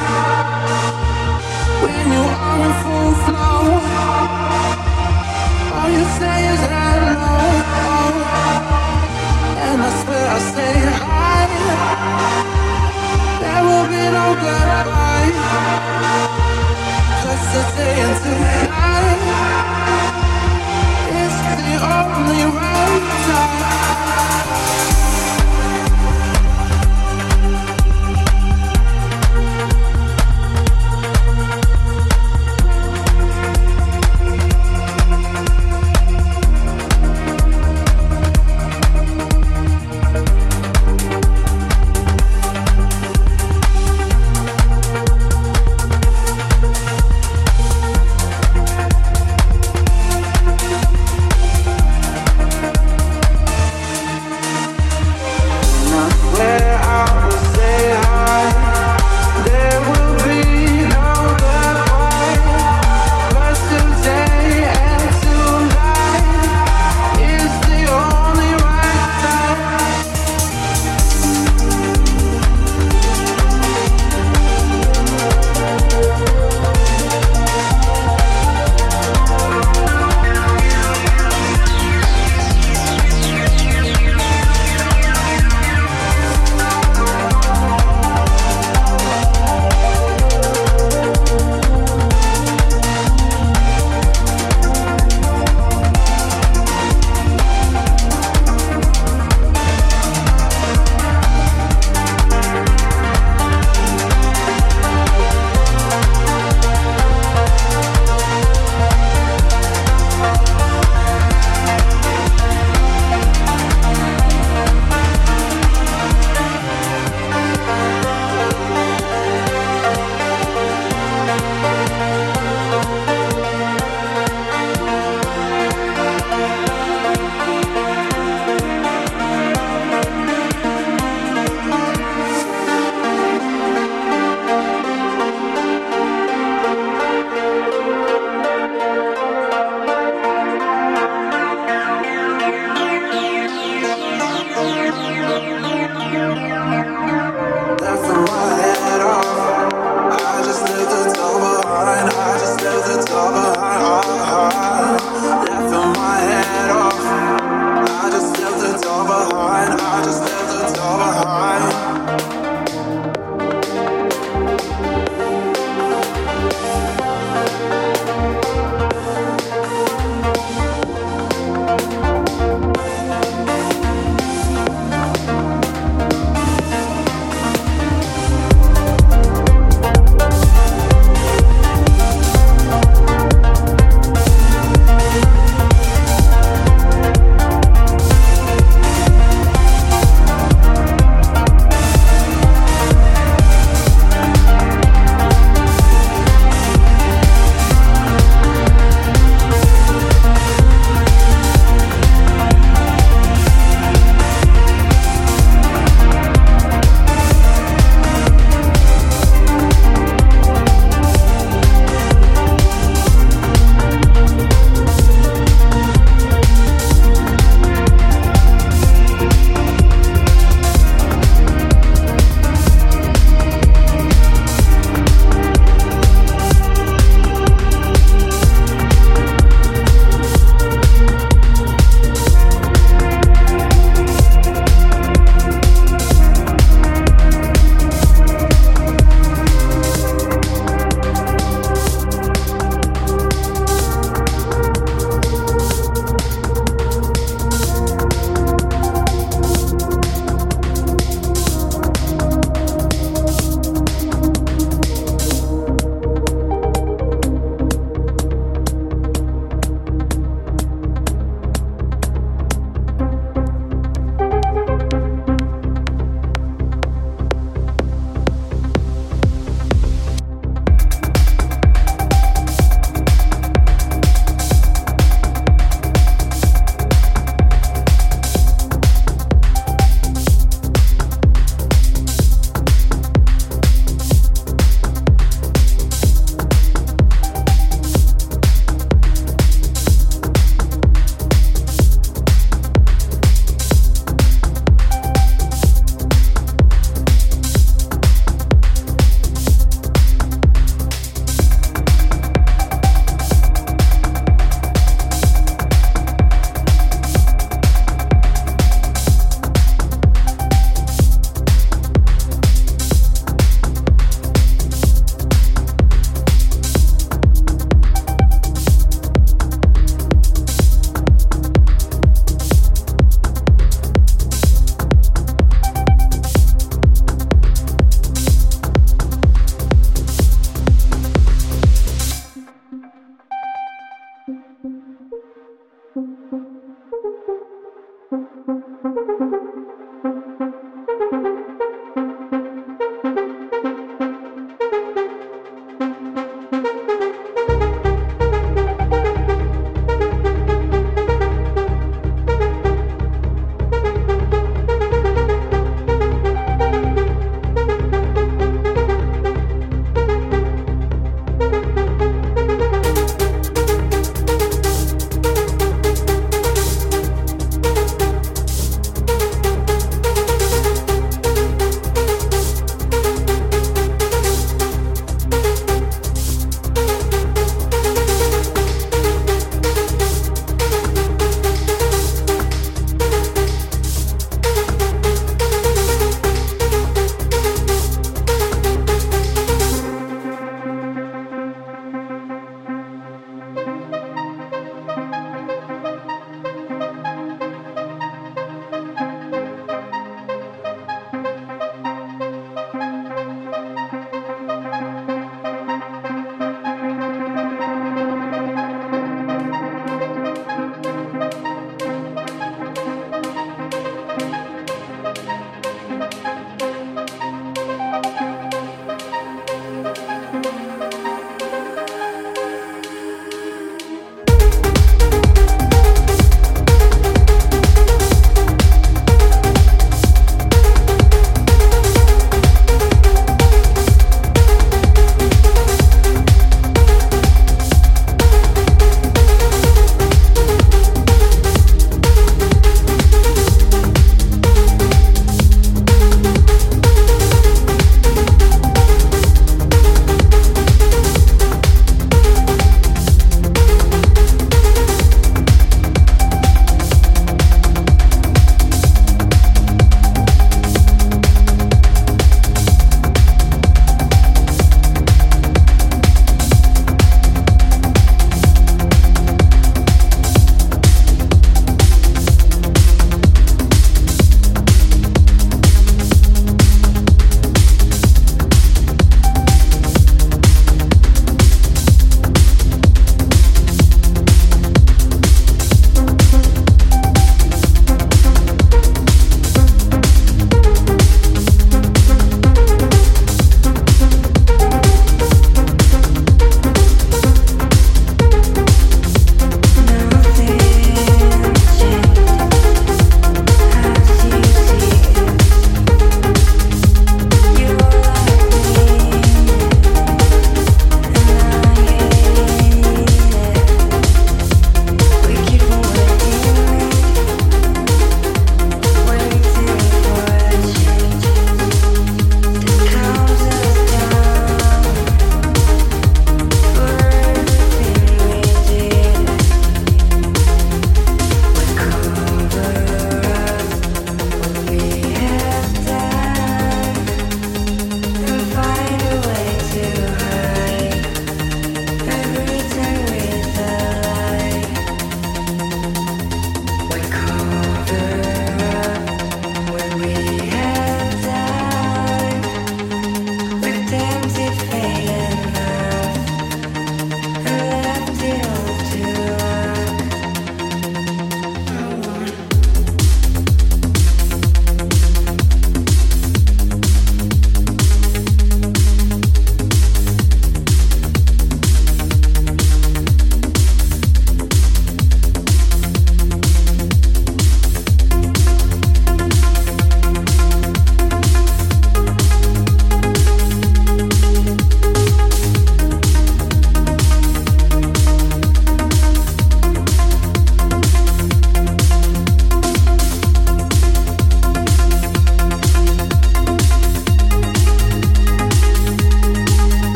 Thank you.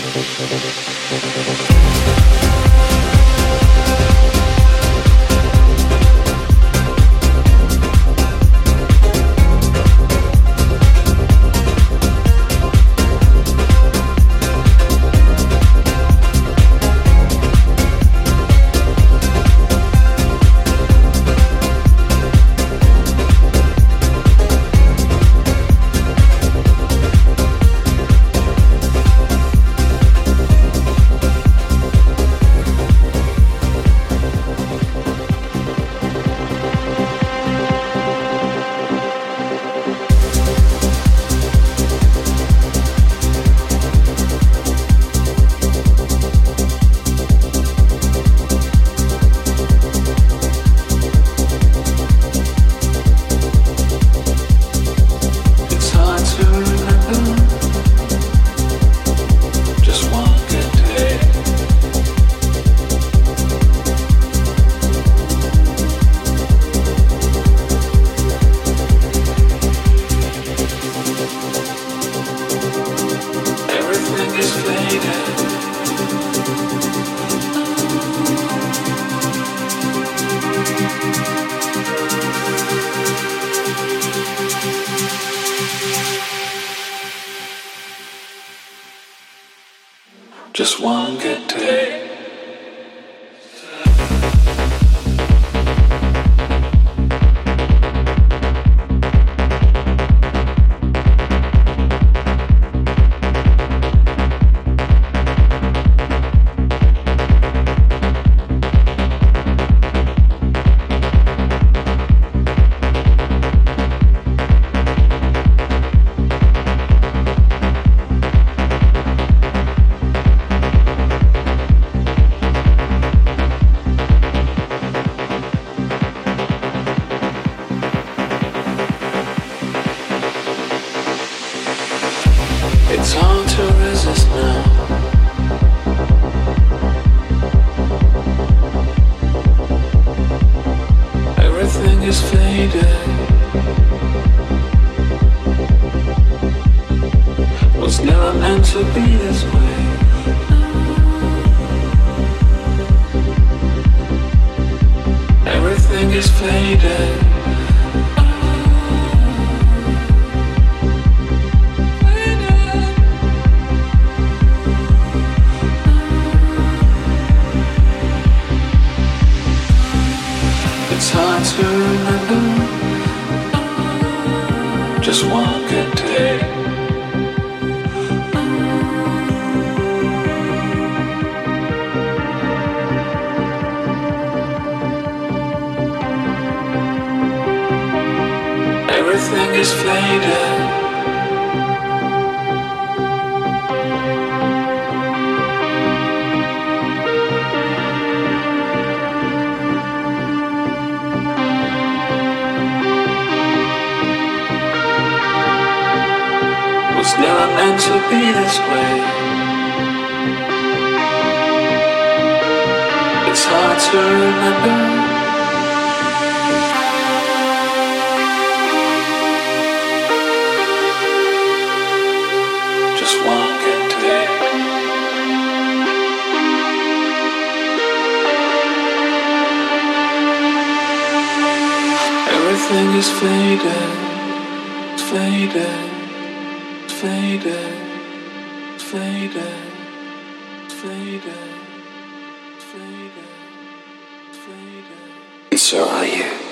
どこどこ? everything is fading, it's fading, it's fading, it's fading, it's fading, it's fading, it's fading. So are you.